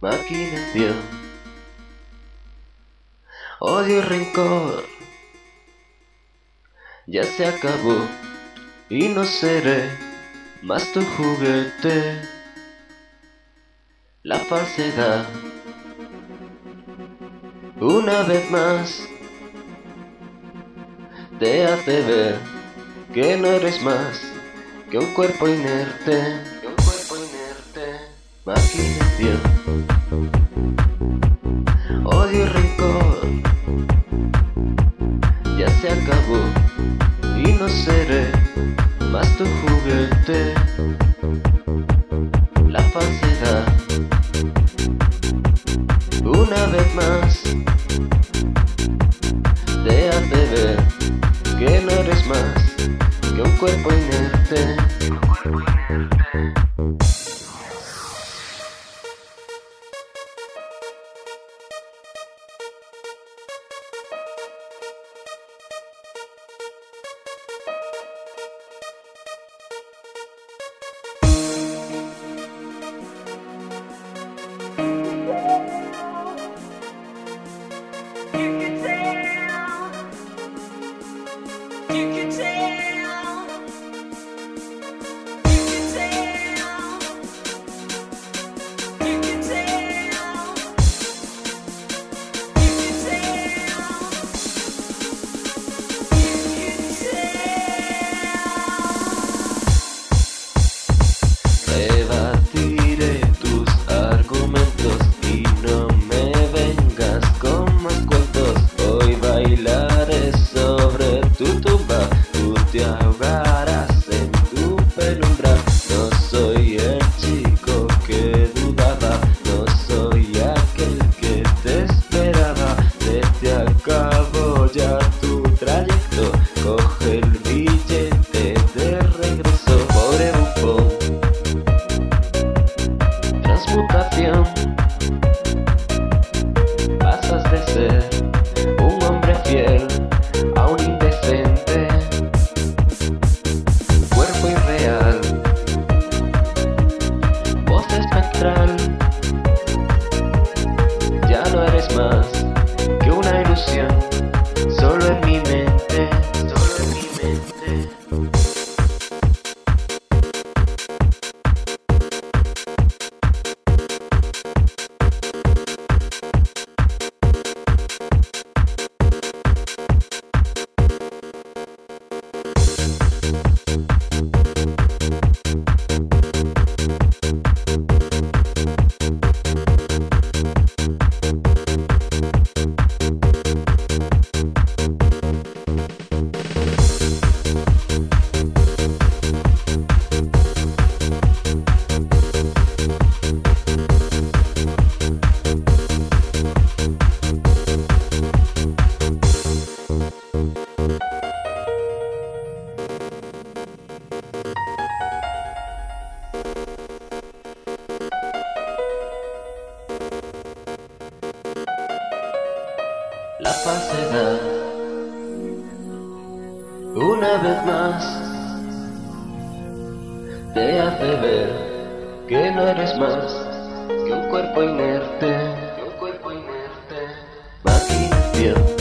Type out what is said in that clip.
maquinación, odio y rencor. Ya se acabó y no seré más tu juguete. La falsedad, una vez más, te hace ver que no eres más que un cuerpo inerte, maquinación, odio y rencor, ya se acabó y no seré más tu juguete, la falsedad, una vez más, te hace ver que no eres más que un cuerpo inerte. could la falsedad. Una vez más, te hace ver que no eres más que un cuerpo inerte, un cuerpo inerte, máquina.